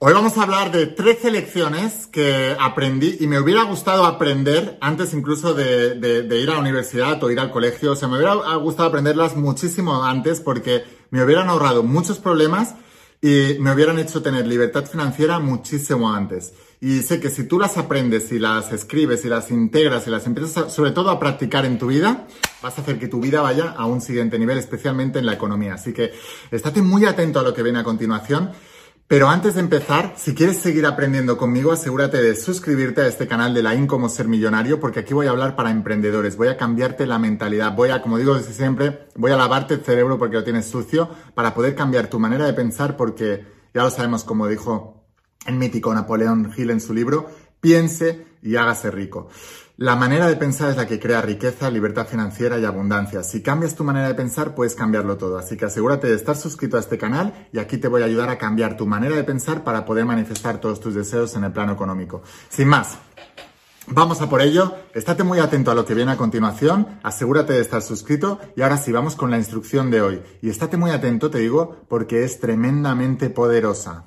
Hoy vamos a hablar de 13 lecciones que aprendí y me hubiera gustado aprender antes incluso de, de, ir a la universidad o ir al colegio. O sea, me hubiera gustado aprenderlas muchísimo antes porque me hubieran ahorrado muchos problemas y me hubieran hecho tener libertad financiera muchísimo antes. Y sé que si tú las aprendes y las escribes y las integras y las empiezas sobre todo a practicar en tu vida, vas a hacer que tu vida vaya a un siguiente nivel, especialmente en la economía. Así que estate muy atento a lo que viene a continuación. Pero antes de empezar, si quieres seguir aprendiendo conmigo, asegúrate de suscribirte a este canal de la IN como ser millonario, porque aquí voy a hablar para emprendedores, voy a cambiarte la mentalidad, voy a, como digo desde siempre, voy a lavarte el cerebro porque lo tienes sucio, para poder cambiar tu manera de pensar, porque ya lo sabemos, como dijo el mítico Napoleón Hill en su libro, piense y hágase rico. La manera de pensar es la que crea riqueza, libertad financiera y abundancia. Si cambias tu manera de pensar, puedes cambiarlo todo. Así que asegúrate de estar suscrito a este canal y aquí te voy a ayudar a cambiar tu manera de pensar para poder manifestar todos tus deseos en el plano económico. Sin más, Vamos a por ello, estate muy atento a lo que viene a continuación, asegúrate de estar suscrito y ahora sí, vamos con la instrucción de hoy. Y estate muy atento, te digo, porque es tremendamente poderosa.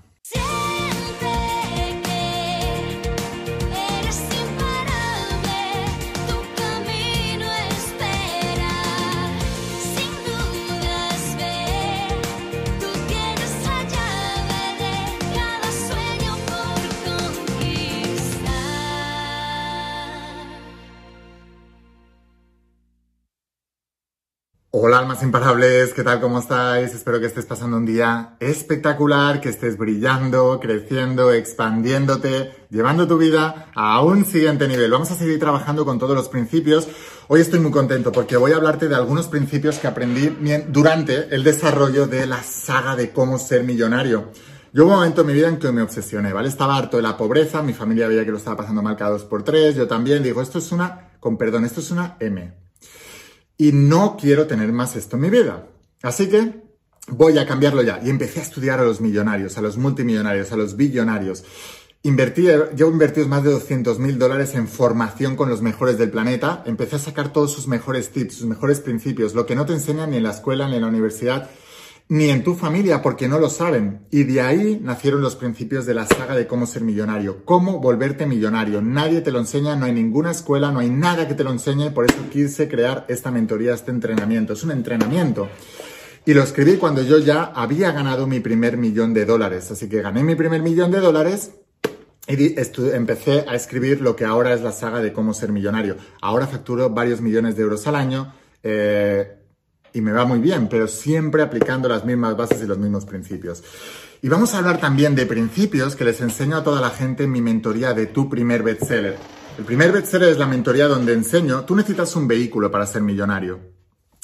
Hola almas imparables, ¿qué tal? ¿Cómo estáis? Espero que estés pasando un día espectacular, que estés brillando, creciendo, expandiéndote, llevando tu vida a un siguiente nivel. Vamos a seguir trabajando con todos los principios. Hoy estoy muy contento porque voy a hablarte de algunos principios que aprendí durante el desarrollo de la saga de cómo ser millonario. Yo hubo un momento en mi vida en que me obsesioné, ¿vale? Estaba harto de la pobreza, mi familia veía que lo estaba pasando mal cada por tres, yo también digo, esto es una, con perdón, esto es una M y no quiero tener más esto en mi vida. Así que voy a cambiarlo ya. Y empecé a estudiar a los millonarios, a los multimillonarios, a los billonarios. Invertí, yo invertí más de 200 mil dólares en formación con los mejores del planeta. Empecé a sacar todos sus mejores tips, sus mejores principios, lo que no te enseñan ni en la escuela ni en la universidad ni en tu familia porque no lo saben. Y de ahí nacieron los principios de la saga de cómo ser millonario, cómo volverte millonario. Nadie te lo enseña, no hay ninguna escuela, no hay nada que te lo enseñe, por eso quise crear esta mentoría, este entrenamiento. Es un entrenamiento. Y lo escribí cuando yo ya había ganado mi primer millón de dólares. Así que gané mi primer millón de dólares y empecé a escribir lo que ahora es la saga de cómo ser millonario. Ahora facturo varios millones de euros al año. Eh, y me va muy bien, pero siempre aplicando las mismas bases y los mismos principios. Y vamos a hablar también de principios que les enseño a toda la gente en mi mentoría de tu primer bestseller. El primer bestseller es la mentoría donde enseño, tú necesitas un vehículo para ser millonario.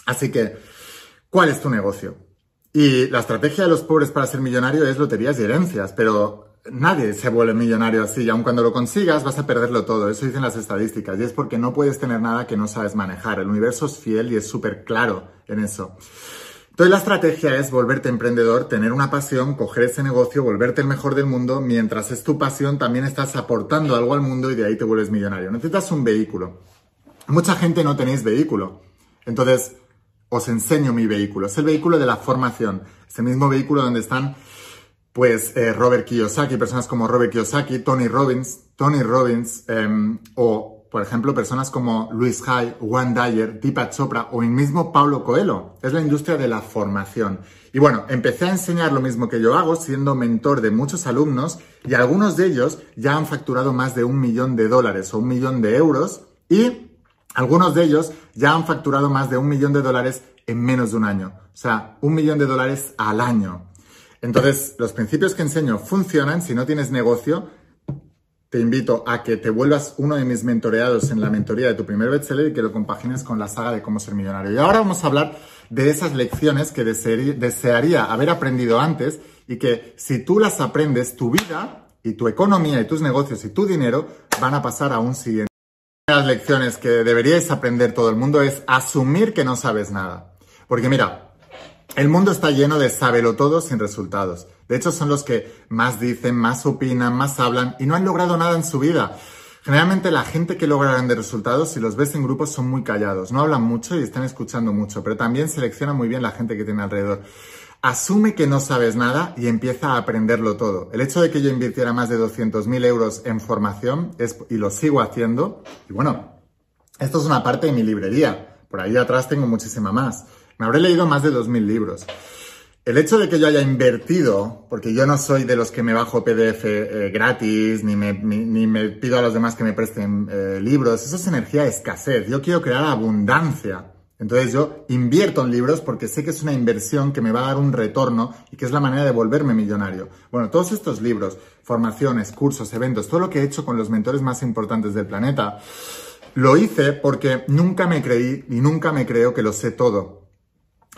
Así que, ¿cuál es tu negocio? Y la estrategia de los pobres para ser millonario es loterías y herencias, pero nadie se vuelve millonario así y aun cuando lo consigas vas a perderlo todo. Eso dicen las estadísticas y es porque no puedes tener nada que no sabes manejar. El universo es fiel y es súper claro en eso. Entonces la estrategia es volverte emprendedor, tener una pasión, coger ese negocio, volverte el mejor del mundo. Mientras es tu pasión, también estás aportando algo al mundo y de ahí te vuelves millonario. Necesitas un vehículo. Mucha gente no tenéis vehículo. Entonces, os enseño mi vehículo. Es el vehículo de la formación. Es el mismo vehículo donde están pues eh, Robert Kiyosaki, personas como Robert Kiyosaki, Tony Robbins, Tony Robbins, em, o por ejemplo personas como Luis Hay, Juan Dyer, Deepak Chopra o el mismo Paulo Coelho. Es la industria de la formación. Y bueno, empecé a enseñar lo mismo que yo hago siendo mentor de muchos alumnos y algunos de ellos ya han facturado más de un millón de dólares o un millón de euros y algunos de ellos ya han facturado más de un millón de dólares en menos de un año. O sea, un millón de dólares al año. Entonces, los principios que enseño funcionan. Si no tienes negocio, te invito a que te vuelvas uno de mis mentoreados en la mentoría de tu primer bestseller y que lo compagines con la saga de cómo ser millonario. Y ahora vamos a hablar de esas lecciones que desearía haber aprendido antes y que si tú las aprendes, tu vida y tu economía y tus negocios y tu dinero van a pasar a un siguiente. Una de las lecciones que deberíais aprender todo el mundo es asumir que no sabes nada. Porque mira, el mundo está lleno de todo sin resultados. De hecho, son los que más dicen, más opinan, más hablan y no han logrado nada en su vida. Generalmente la gente que logra grandes resultados, si los ves en grupos, son muy callados. No hablan mucho y están escuchando mucho, pero también seleccionan muy bien la gente que tiene alrededor. asume que no sabes nada y empieza a aprenderlo todo. El hecho de que yo invirtiera más de 200.000 euros en formación y lo sigo haciendo, y bueno, esto es una parte de mi librería. Por ahí atrás tengo muchísima más. Me habré leído más de 2.000 libros. El hecho de que yo haya invertido, porque yo no soy de los que me bajo PDF eh, gratis, ni me, pido a los demás que me presten eh, libros, eso es energía de escasez. Yo quiero crear abundancia. Entonces yo invierto en libros porque sé que es una inversión que me va a dar un retorno y que es la manera de volverme millonario. Bueno, todos estos libros, formaciones, cursos, eventos, todo lo que he hecho con los mentores más importantes del planeta, lo hice porque nunca me creí y nunca me creo que lo sé todo.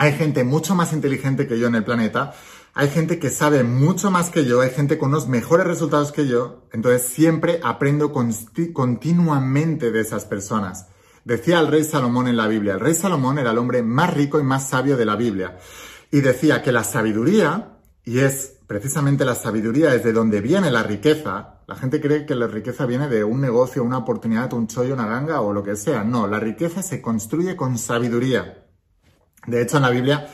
Hay gente mucho más inteligente que yo en el planeta, hay gente que sabe mucho más que yo, hay gente con unos mejores resultados que yo, entonces siempre aprendo continuamente de esas personas. Decía el rey Salomón en la Biblia, el rey Salomón era el hombre más rico y más sabio de la Biblia. Y decía que la sabiduría, y es precisamente la sabiduría desde donde viene la riqueza, la gente cree que la riqueza viene de un negocio, una oportunidad, un chollo, una ganga o lo que sea. No, la riqueza se construye con sabiduría. De hecho, en la Biblia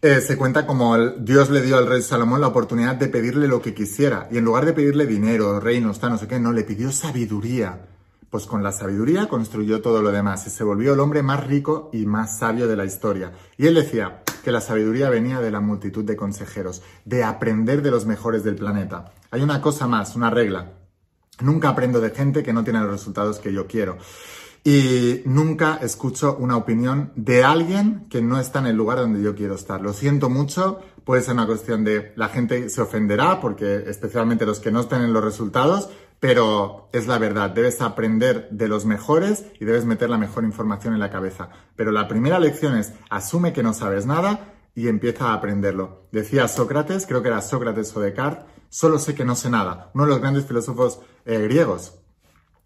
eh, se cuenta como Dios le dio al rey Salomón la oportunidad de pedirle lo que quisiera. Y en lugar de pedirle dinero, reinos, tal, no sé qué, no, le pidió sabiduría pues con la sabiduría construyó todo lo demás y se volvió el hombre más rico y más sabio de la historia. Y él decía que la sabiduría venía de la multitud de consejeros, de aprender de los mejores del planeta. Hay una cosa más, una regla. Nunca aprendo de gente que no tiene los resultados que yo quiero. Y nunca escucho una opinión de alguien que no está en el lugar donde yo quiero estar. Lo siento mucho, puede ser una cuestión de la gente se ofenderá, porque especialmente los que no estén en los resultados, pero es la verdad, debes aprender de los mejores y debes meter la mejor información en la cabeza. Pero la primera lección es, asume que no sabes nada y empieza a aprenderlo. Decía Sócrates, creo que era Sócrates o Descartes, solo sé que no sé nada, uno de los grandes filósofos eh, griegos.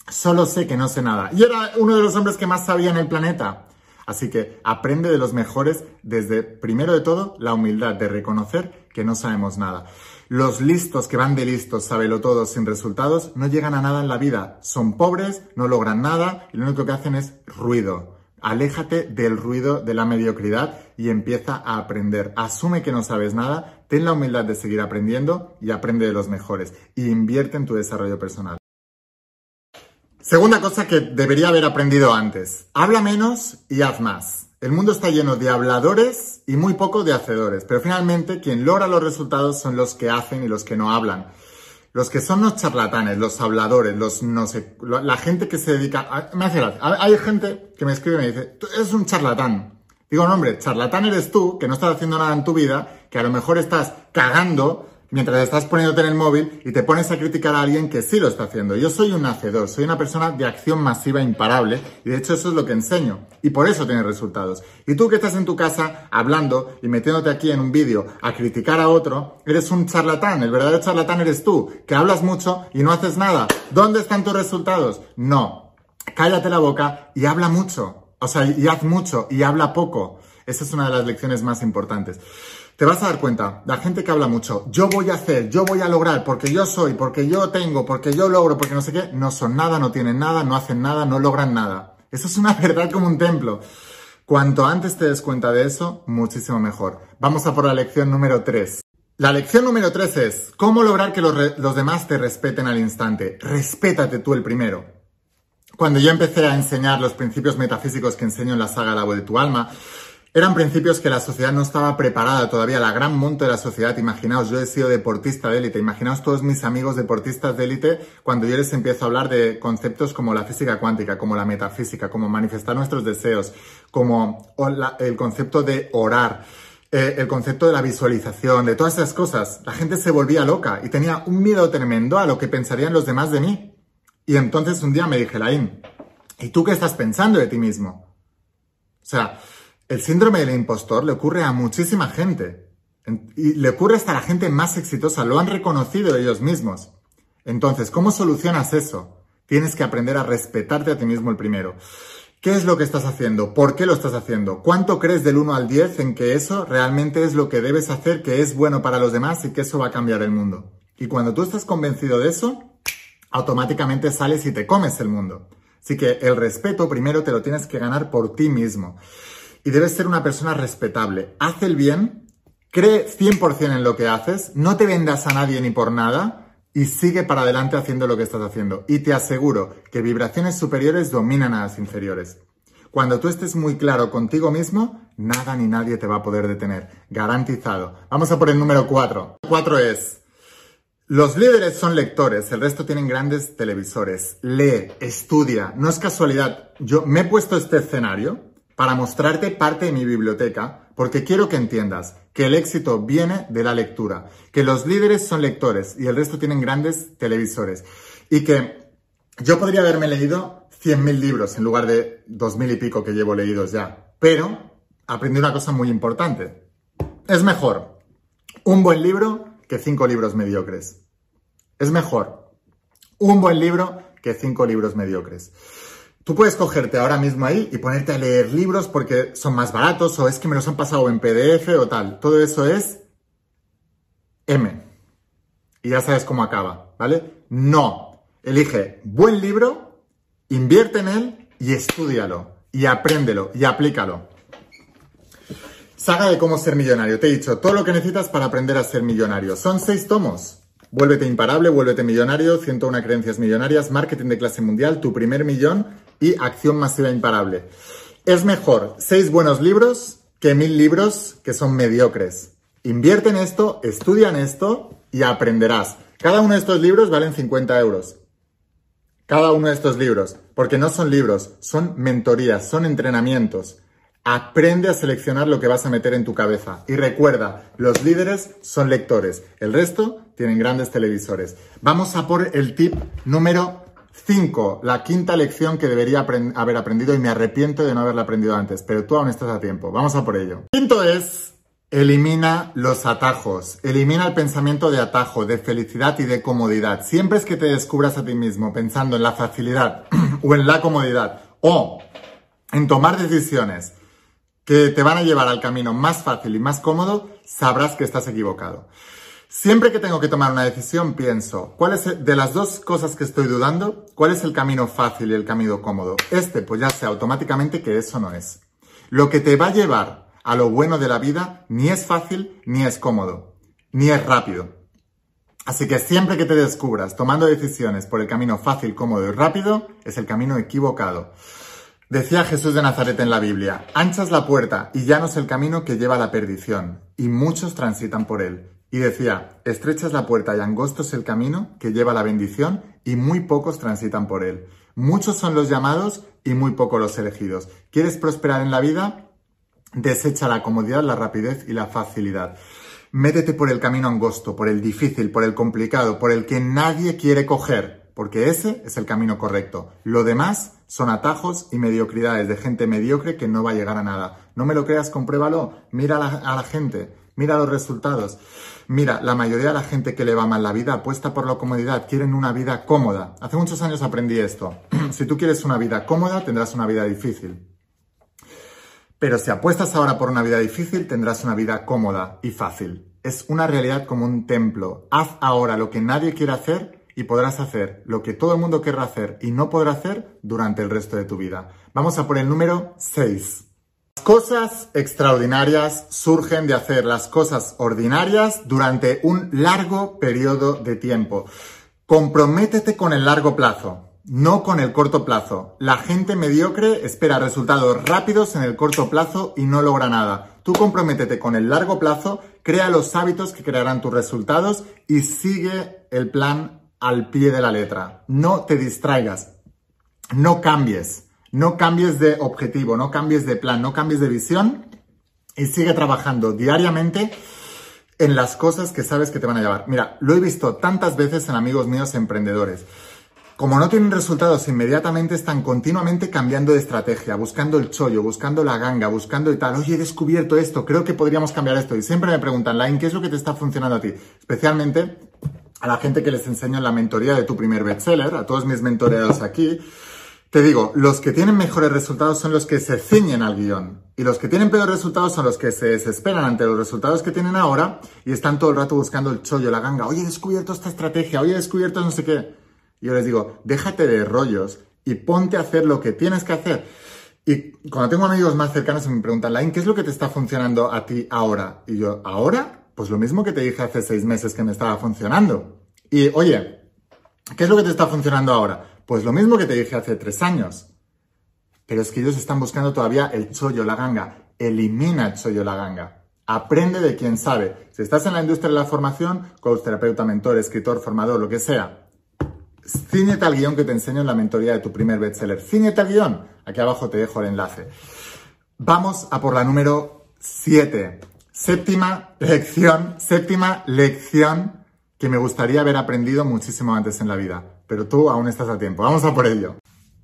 Solo sé que no sé nada. Y era uno de los hombres que más sabía en el planeta. Así que aprende de los mejores desde, primero de todo, la humildad de reconocer que no sabemos nada. Los listos que van de listos, sábelo todo, sin resultados, no llegan a nada en la vida. Son pobres, no logran nada y lo único que hacen es ruido. Aléjate del ruido de la mediocridad y empieza a aprender. Asume que no sabes nada, ten la humildad de seguir aprendiendo y aprende de los mejores. Y invierte en tu desarrollo personal. Segunda cosa que debería haber aprendido antes. Habla menos y haz más. El mundo está lleno de habladores y muy poco de hacedores, pero finalmente quien logra los resultados son los que hacen y los que no hablan. Los que son los charlatanes, los habladores, los no sé, la gente que se dedica a, me hace gracia. Hay gente que me escribe y me dice, tú eres un charlatán. Digo, no, hombre, charlatán eres tú, que no estás haciendo nada en tu vida, que a lo mejor estás cagando mientras estás poniéndote en el móvil y te pones a criticar a alguien que sí lo está haciendo. Yo soy un hacedor, soy una persona de acción masiva imparable y de hecho eso es lo que enseño y por eso tienes resultados. Y tú que estás en tu casa hablando y metiéndote aquí en un vídeo a criticar a otro, eres un charlatán, el verdadero charlatán eres tú, que hablas mucho y no haces nada. ¿Dónde están tus resultados? No. Cállate la boca y habla mucho. O sea, y haz mucho y habla poco. Esa es una de las lecciones más importantes te vas a dar cuenta, la gente que habla mucho, yo voy a hacer, yo voy a lograr, porque yo soy, porque yo tengo, porque yo logro, porque no sé qué, no son nada, no tienen nada, no hacen nada, no logran nada. Eso es una verdad como un templo. Cuanto antes te des cuenta de eso, muchísimo mejor. Vamos a por la lección número 3. La lección número 3 es, ¿cómo lograr que los, demás te respeten al instante? Respétate tú el primero. Cuando yo empecé a enseñar los principios metafísicos que enseño en la saga La voz de tu alma, eran principios que la sociedad no estaba preparada todavía, la gran monto de la sociedad. Imaginaos, yo he sido deportista de élite, imaginaos todos mis amigos deportistas de élite cuando yo les empiezo a hablar de conceptos como la física cuántica, como la metafísica, como manifestar nuestros deseos, como el concepto de orar. Eh, el concepto de la visualización, de todas esas cosas, la gente se volvía loca y tenía un miedo tremendo a lo que pensarían los demás de mí. Y entonces un día me dije, Laín, ¿y tú qué estás pensando de ti mismo? O sea, el síndrome del impostor le ocurre a muchísima gente. Y le ocurre hasta a la gente más exitosa, lo han reconocido ellos mismos. Entonces, ¿cómo solucionas eso? Tienes que aprender a respetarte a ti mismo el primero. ¿Qué es lo que estás haciendo? ¿Por qué lo estás haciendo? ¿Cuánto crees del 1 al 10 en que eso realmente es lo que debes hacer, que es bueno para los demás y que eso va a cambiar el mundo? Y cuando tú estás convencido de eso, automáticamente sales y te comes el mundo. Así que el respeto primero te lo tienes que ganar por ti mismo y debes ser una persona respetable. Haz el bien Cree 100% en lo que haces, no te vendas a nadie ni por nada y sigue para adelante haciendo lo que estás haciendo. Y te aseguro que vibraciones superiores dominan a las inferiores. Cuando tú estés muy claro contigo mismo, nada ni nadie te va a poder detener. Garantizado. Vamos a por el número 4. 4 es, los líderes son lectores, el resto tienen grandes televisores. Lee, estudia. No es casualidad. Yo me he puesto este escenario para mostrarte parte de mi biblioteca porque quiero que entiendas que el éxito viene de la lectura, que los líderes son lectores y el resto tienen grandes televisores y que yo podría haberme leído 100.000 libros en lugar de 2.000 y pico que llevo leídos ya. Pero aprendí una cosa muy importante. Es mejor un buen libro que cinco libros mediocres. Es mejor un buen libro que cinco libros mediocres. Tú puedes cogerte ahora mismo ahí y ponerte a leer libros porque son más baratos o es que me los han pasado en PDF o tal. Todo eso es M. Y ya sabes cómo acaba, ¿vale? No. Elige buen libro Invierte en él y estudialo, y apréndelo, y aplícalo. Saga de cómo ser millonario. Te he dicho todo lo que necesitas para aprender a ser millonario. Son seis tomos. Vuélvete imparable, vuélvete millonario, 101 creencias millonarias, marketing de clase mundial, tu primer millón y acción masiva imparable. Es mejor seis buenos libros que mil libros que son mediocres. Invierte en esto, estudia en esto y aprenderás. Cada uno de estos libros valen 50 euros cada uno de estos libros, porque no son libros, son mentorías, son entrenamientos. Aprende a seleccionar lo que vas a meter en tu cabeza. Y recuerda, los líderes son lectores, el resto tienen grandes televisores. Vamos a por el tip número 5, la quinta lección que debería haber aprendido y me arrepiento de no haberla aprendido antes, pero tú aún estás a tiempo. Vamos a por ello. Quinto es Elimina los atajos, elimina el pensamiento de atajo, de felicidad y de comodidad. Siempre es que te descubras a ti mismo pensando en la facilidad o en la comodidad o en tomar decisiones que te van a llevar al camino más fácil y más cómodo, sabrás que estás equivocado. Siempre que tengo que tomar una decisión, pienso, ¿cuál es de las dos cosas que estoy dudando? ¿Cuál es el camino fácil y el camino cómodo? Este, pues ya sé automáticamente que eso no es. Lo que te va a llevar a lo bueno de la vida ni es fácil ni es cómodo, ni es rápido. Así que siempre que te descubras tomando decisiones por el camino fácil, cómodo y rápido, es el camino equivocado. Decía Jesús de Nazaret en la Biblia, anchas la puerta y llano es el camino que lleva a la perdición, y muchos transitan por él. Y decía, estrechas la puerta y angosto es el camino que lleva a la bendición, y muy pocos transitan por él. Muchos son los llamados y muy pocos los elegidos. ¿Quieres prosperar en la vida? Desecha la comodidad, la rapidez y la facilidad. Métete por el camino angosto, por el difícil, por el complicado, por el que nadie quiere coger, porque ese es el camino correcto. Lo demás son atajos y mediocridades de gente mediocre que no va a llegar a nada. No me lo creas, compruébalo. Mira a la, gente, mira los resultados. Mira, la mayoría de la gente que le va mal la vida apuesta por la comodidad, quieren una vida cómoda. Hace muchos años aprendí esto. si tú quieres una vida cómoda, tendrás una vida difícil. Pero si apuestas ahora por una vida difícil, tendrás una vida cómoda y fácil. Es una realidad como un templo. Haz ahora lo que nadie quiere hacer y podrás hacer lo que todo el mundo querrá hacer y no podrá hacer durante el resto de tu vida. Vamos a por el número 6. Cosas extraordinarias surgen de hacer las cosas ordinarias durante un largo periodo de tiempo. Comprométete con el largo plazo no con el corto plazo. La gente mediocre espera resultados rápidos en el corto plazo y no logra nada. Tú comprométete con el largo plazo, crea los hábitos que crearán tus resultados y sigue el plan al pie de la letra. No te distraigas, no cambies, no cambies de objetivo, no cambies de plan, no cambies de visión y sigue trabajando diariamente en las cosas que sabes que te van a llevar. Mira, lo he visto tantas veces en amigos míos emprendedores. Como no tienen resultados inmediatamente, están continuamente cambiando de estrategia, buscando el chollo, buscando la ganga, buscando y tal. Oye, he descubierto esto, creo que podríamos cambiar esto. Y siempre me preguntan, Line, ¿qué es lo que te está funcionando a ti? Especialmente a la gente que les enseño en la mentoría de tu primer bestseller, a todos mis mentoreados aquí. Te digo, los que tienen mejores resultados son los que se ciñen al guion. Y los que tienen peores resultados son los que se desesperan ante los resultados que tienen ahora y están todo el rato buscando el chollo, la ganga. Oye, he descubierto esta estrategia, oye, he descubierto no sé qué. Yo les digo, déjate de rollos y ponte a hacer lo que tienes que hacer. Y cuando tengo amigos más cercanos me preguntan, Lain, ¿qué es lo que te está funcionando a ti ahora? Y yo, ¿ahora? Pues lo mismo que te dije hace seis meses que me estaba funcionando. Y oye, ¿qué es lo que te está funcionando ahora? Pues lo mismo que te dije hace tres años. Pero es que ellos están buscando todavía el chollo, la ganga. Elimina el chollo, la ganga. Aprende de quien sabe. Si estás en la industria de la formación, coach, terapeuta, mentor, escritor, formador, lo que sea, ciñete al guion que te enseño en la mentoría de tu primer bestseller. Ciñete al guion. Aquí abajo te dejo el enlace. Vamos a por la número 7. Séptima lección, séptima lección que me gustaría haber aprendido muchísimo antes en la vida. Pero tú aún estás a tiempo. Vamos a por ello.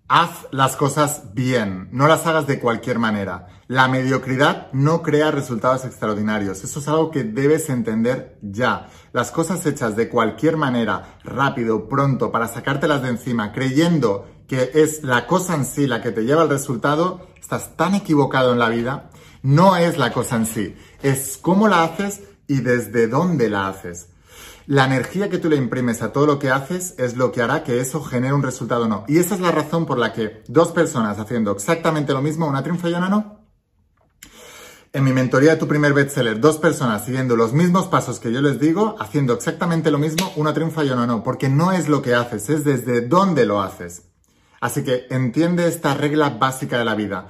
Haz las cosas bien, no las hagas de cualquier manera. La mediocridad no crea resultados extraordinarios. Eso es algo que debes entender ya. Las cosas hechas de cualquier manera, rápido, pronto, para sacártelas de encima, creyendo que es la cosa en sí la que te lleva al resultado, estás tan equivocado en la vida. No es la cosa en sí, es cómo la haces y desde dónde la haces. La energía que tú le imprimes a todo lo que haces es lo que hará que eso genere un resultado o no. Y esa es la razón por la que dos personas haciendo exactamente lo mismo, una triunfa y una no. En mi mentoría de tu primer bestseller, dos personas siguiendo los mismos pasos que yo les digo, haciendo exactamente lo mismo, una triunfa y una no. Porque no es lo que haces, es desde dónde lo haces. Así que entiende esta regla básica de la vida.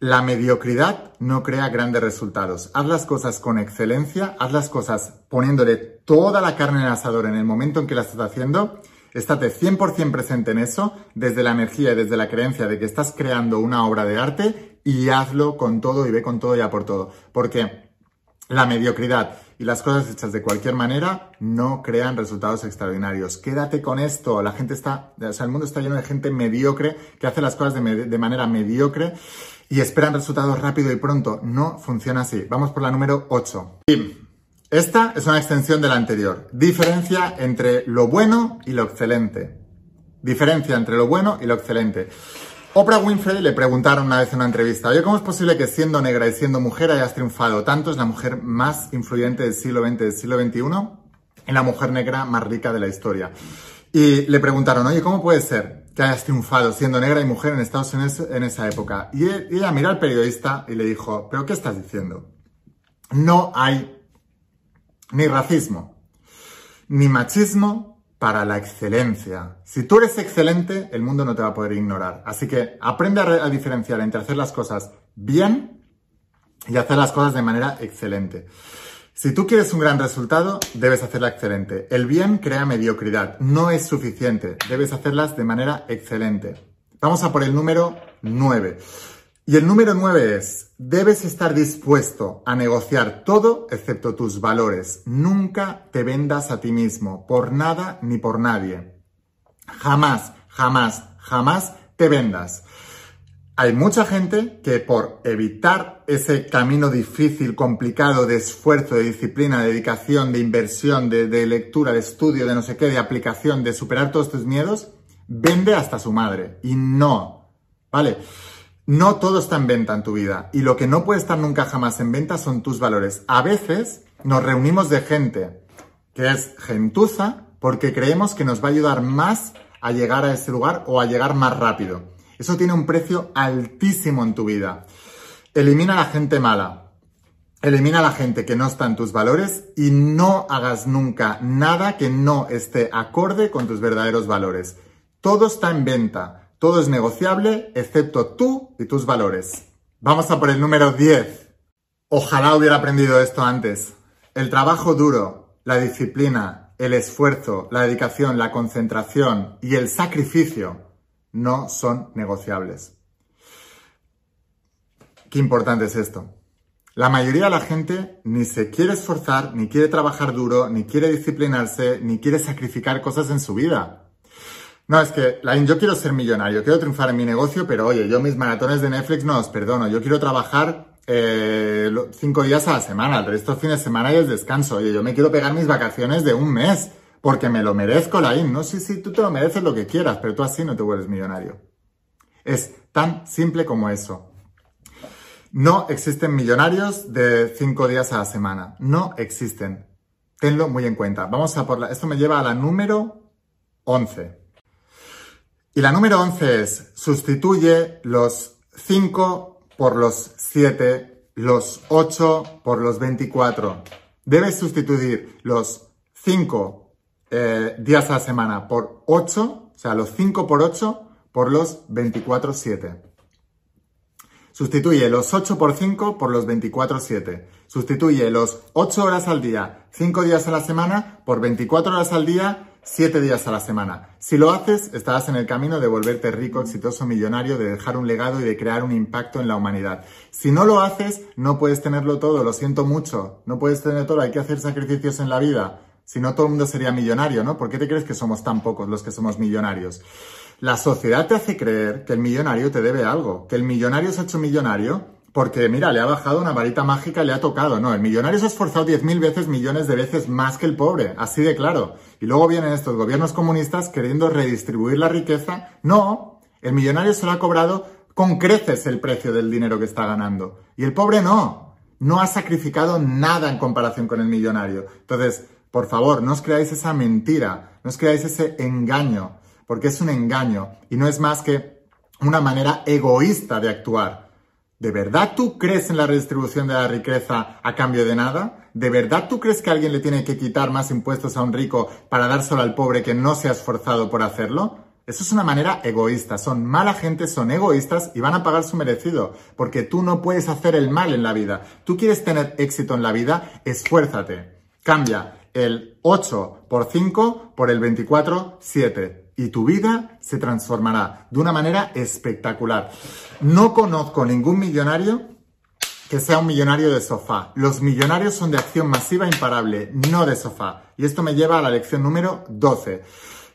La mediocridad no crea grandes resultados. Haz las cosas con excelencia, haz las cosas poniéndole toda la carne en el asador en el momento en que las estás haciendo. Estate 100% presente en eso, desde la energía y desde la creencia de que estás creando una obra de arte y hazlo con todo y ve con todo y a por todo. Porque la mediocridad y las cosas hechas de cualquier manera no crean resultados extraordinarios. Quédate con esto. La gente está, o sea, el mundo está lleno de gente mediocre que hace las cosas de, de manera mediocre y esperan resultados rápido y pronto. No funciona así. Vamos por la número 8. Esta es una extensión de la anterior. Diferencia entre lo bueno y lo excelente. Diferencia entre lo bueno y lo excelente. Oprah Winfrey le preguntaron una vez en una entrevista, oye, ¿cómo es posible que siendo negra y siendo mujer hayas triunfado tanto? Es la mujer más influyente del siglo XX, del siglo XXI, y la mujer negra más rica de la historia. Y le preguntaron, oye, ¿cómo puede ser que hayas triunfado siendo negra y mujer en Estados Unidos en esa época? Y ella miró al periodista y le dijo, ¿pero qué estás diciendo? No hay ni racismo, ni machismo para la excelencia. Si tú eres excelente, el mundo no te va a poder ignorar. Así que aprende a, a diferenciar entre hacer las cosas bien y hacer las cosas de manera excelente. Si tú quieres un gran resultado, debes hacerla excelente. El bien crea mediocridad. No es suficiente. Debes hacerlas de manera excelente. Vamos a por el número 9. Y el número 9 es, debes estar dispuesto a negociar todo excepto tus valores. Nunca te vendas a ti mismo, por nada ni por nadie. Jamás, jamás, jamás te vendas. Hay mucha gente que por evitar ese camino difícil, complicado de esfuerzo, de disciplina, de dedicación, de inversión, de, lectura, de estudio, de no sé qué, de aplicación, de superar todos tus miedos, vende hasta su madre. Y no, ¿vale? No todo está en venta en tu vida. Y lo que no puede estar nunca jamás en venta son tus valores. A veces nos reunimos de gente que es gentuza porque creemos que nos va a ayudar más a llegar a ese lugar o a llegar más rápido. Eso tiene un precio altísimo en tu vida. Elimina a la gente mala. Elimina a la gente que no está en tus valores y no hagas nunca nada que no esté acorde con tus verdaderos valores. Todo está en venta, todo es negociable, excepto tú y tus valores. Vamos a por el número 10. Ojalá hubiera aprendido esto antes. El trabajo duro, la disciplina, el esfuerzo, la dedicación, la concentración y el sacrificio no son negociables. Qué importante es esto. La mayoría de la gente ni se quiere esforzar, ni quiere trabajar duro, ni quiere disciplinarse, ni quiere sacrificar cosas en su vida. No, es que, yo quiero ser millonario, quiero triunfar en mi negocio, pero oye, yo mis maratones de Netflix no los perdono. Yo quiero trabajar eh, cinco días a la semana, el resto fines de semana y es descanso. Oye, yo me quiero pegar mis vacaciones de un mes. Porque me lo merezco, Laín. No sé si tú te lo mereces lo que quieras, pero tú así no te vuelves millonario. Es tan simple como eso. No existen millonarios de cinco días a la semana. No existen. Tenlo muy en cuenta. Vamos a por la... Esto me lleva a la número 11. Y la número 11 es, sustituye los 5 por los 7, los 8 por los 24. Debes sustituir los 5 eh, días a la semana por 8, o sea, los 5 por 8 por los 24-7. Sustituye los 8 por 5 por los 24-7. Sustituye los 8 horas al día, 5 días a la semana, por 24 horas al día, 7 días a la semana. Si lo haces, estarás en el camino de volverte rico, exitoso, millonario, de dejar un legado y de crear un impacto en la humanidad. Si no lo haces, no puedes tenerlo todo, lo siento mucho. No puedes tener todo, hay que hacer sacrificios en la vida. Si no, todo el mundo sería millonario, ¿no? ¿Por qué te crees que somos tan pocos los que somos millonarios? La sociedad te hace creer que el millonario te debe algo, que el millonario se ha hecho millonario porque, mira, le ha bajado una varita mágica y le ha tocado. No, el millonario se ha esforzado 10.000 veces, millones de veces más que el pobre, así de claro. Y luego vienen estos gobiernos comunistas queriendo redistribuir la riqueza. No, el millonario se lo ha cobrado con creces el precio del dinero que está ganando. Y el pobre no, no ha sacrificado nada en comparación con el millonario. Entonces, por favor, no os creáis esa mentira, no os creáis ese engaño porque es un engaño y no es más que una manera egoísta de actuar. ¿De verdad tú crees en la redistribución de la riqueza a cambio de nada? ¿De verdad tú crees que alguien le tiene que quitar más impuestos a un rico para dárselo al pobre que no se ha esforzado por hacerlo? Eso es una manera egoísta. Son mala gente, son egoístas y van a pagar su merecido. Porque tú no puedes hacer el mal en la vida. Tú quieres tener éxito en la vida, esfuérzate. Cambia el 8 por 5 por el 24, 7 y tu vida se transformará de una manera espectacular. No conozco ningún millonario que sea un millonario de sofá. Los millonarios son de acción masiva imparable, no de sofá. Y esto me lleva a la lección número 12.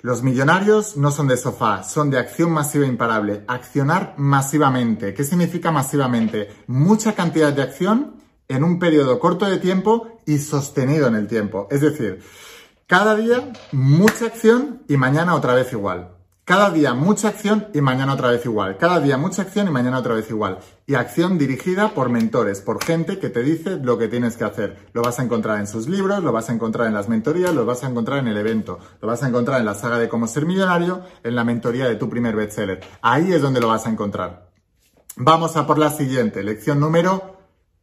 Los millonarios no son de sofá, son de acción masiva imparable. Accionar masivamente. ¿Qué significa masivamente? Mucha cantidad de acción en un periodo corto de tiempo y sostenido en el tiempo. Es decir, cada día mucha acción y mañana otra vez igual. Cada día mucha acción y mañana otra vez igual. Cada día mucha acción y mañana otra vez igual. Y acción dirigida por mentores, por gente que te dice lo que tienes que hacer. Lo vas a encontrar en sus libros, lo vas a encontrar en las mentorías, lo vas a encontrar en el evento, lo vas a encontrar en la saga de cómo ser millonario, en la mentoría de tu primer bestseller. Ahí es donde lo vas a encontrar. Vamos a por la siguiente, lección número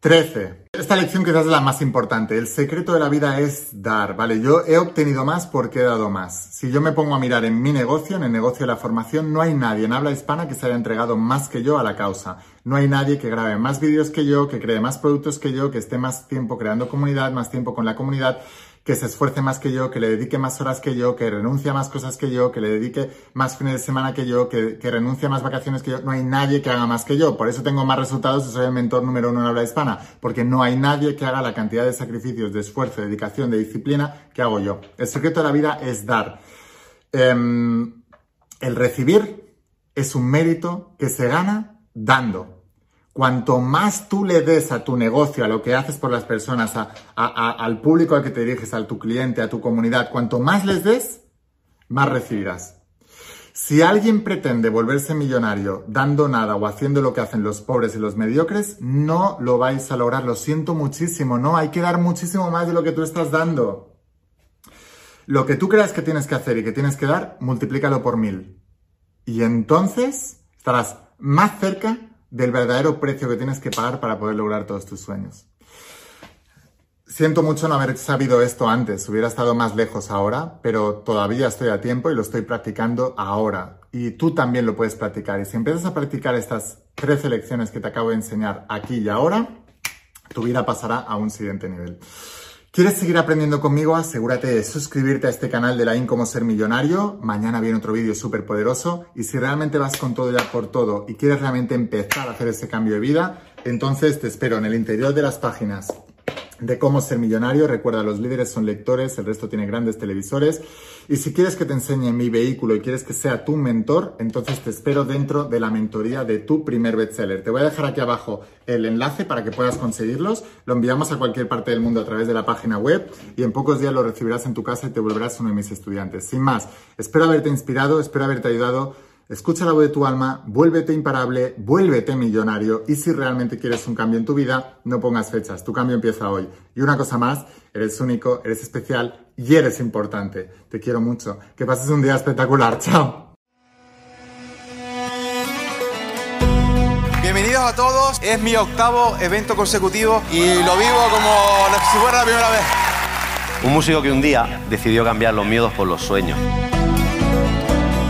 13. Esta lección quizás es la más importante. El secreto de la vida es dar, ¿vale? Yo he obtenido más porque he dado más. Si yo me pongo a mirar en mi negocio, en el negocio de la formación, no hay nadie en habla hispana que se haya entregado más que yo a la causa. No hay nadie que grabe más vídeos que yo, que cree más productos que yo, que esté más tiempo creando comunidad, más tiempo con la comunidad que se esfuerce más que yo, que le dedique más horas que yo, que renuncie a más cosas que yo, que le dedique más fines de semana que yo, que, que renuncie a más vacaciones que yo. No hay nadie que haga más que yo. Por eso tengo más resultados y soy el mentor número uno en habla hispana. Porque no hay nadie que haga la cantidad de sacrificios, de esfuerzo, de dedicación, de disciplina que hago yo. El secreto de la vida es dar. Em, el recibir es un mérito que se gana dando. Cuanto más tú le des a tu negocio, a lo que haces por las personas, al público al que te diriges, a tu cliente, a tu comunidad, cuanto más les des, más recibirás. Si alguien pretende volverse millonario dando nada o haciendo lo que hacen los pobres y los mediocres, no lo vais a lograr. Lo siento muchísimo, no, hay que dar muchísimo más de lo que tú estás dando. Lo que tú creas que tienes que hacer y que tienes que dar, multiplícalo por mil. Y entonces estarás más cerca del verdadero precio que tienes que pagar para poder lograr todos tus sueños. Siento mucho no haber sabido esto antes, hubiera estado más lejos ahora, pero todavía estoy a tiempo y lo estoy practicando ahora. Y tú también lo puedes practicar. Y si empiezas a practicar estas 13 lecciones que te acabo de enseñar aquí y ahora, tu vida pasará a un siguiente nivel. ¿Quieres seguir aprendiendo conmigo? Asegúrate de suscribirte a este canal de la IN Ser Millonario. Mañana viene otro vídeo súper poderoso. Y si realmente vas con todo ya por todo y quieres realmente empezar a hacer ese cambio de vida, entonces te espero en el interior de las páginas de cómo ser millonario. Recuerda, los líderes son lectores, el resto tiene grandes televisores. Y si quieres que te enseñe mi vehículo y quieres que sea tu mentor, entonces te espero dentro de la mentoría de tu primer bestseller. Te voy a dejar aquí abajo el enlace para que puedas conseguirlos. Lo enviamos a cualquier parte del mundo a través de la página web y en pocos días lo recibirás en tu casa y te volverás uno de mis estudiantes. Sin más, espero haberte inspirado, espero haberte ayudado Escucha la voz de tu alma, vuélvete imparable, vuélvete millonario y si realmente quieres un cambio en tu vida, no pongas fechas, tu cambio empieza hoy. Y una cosa más, eres único, eres especial y eres importante. Te quiero mucho. Que pases un día espectacular. Chao. Bienvenidos a todos. Es mi octavo evento consecutivo y lo vivo como si fuera la primera vez. Un músico que un día decidió cambiar los miedos por los sueños.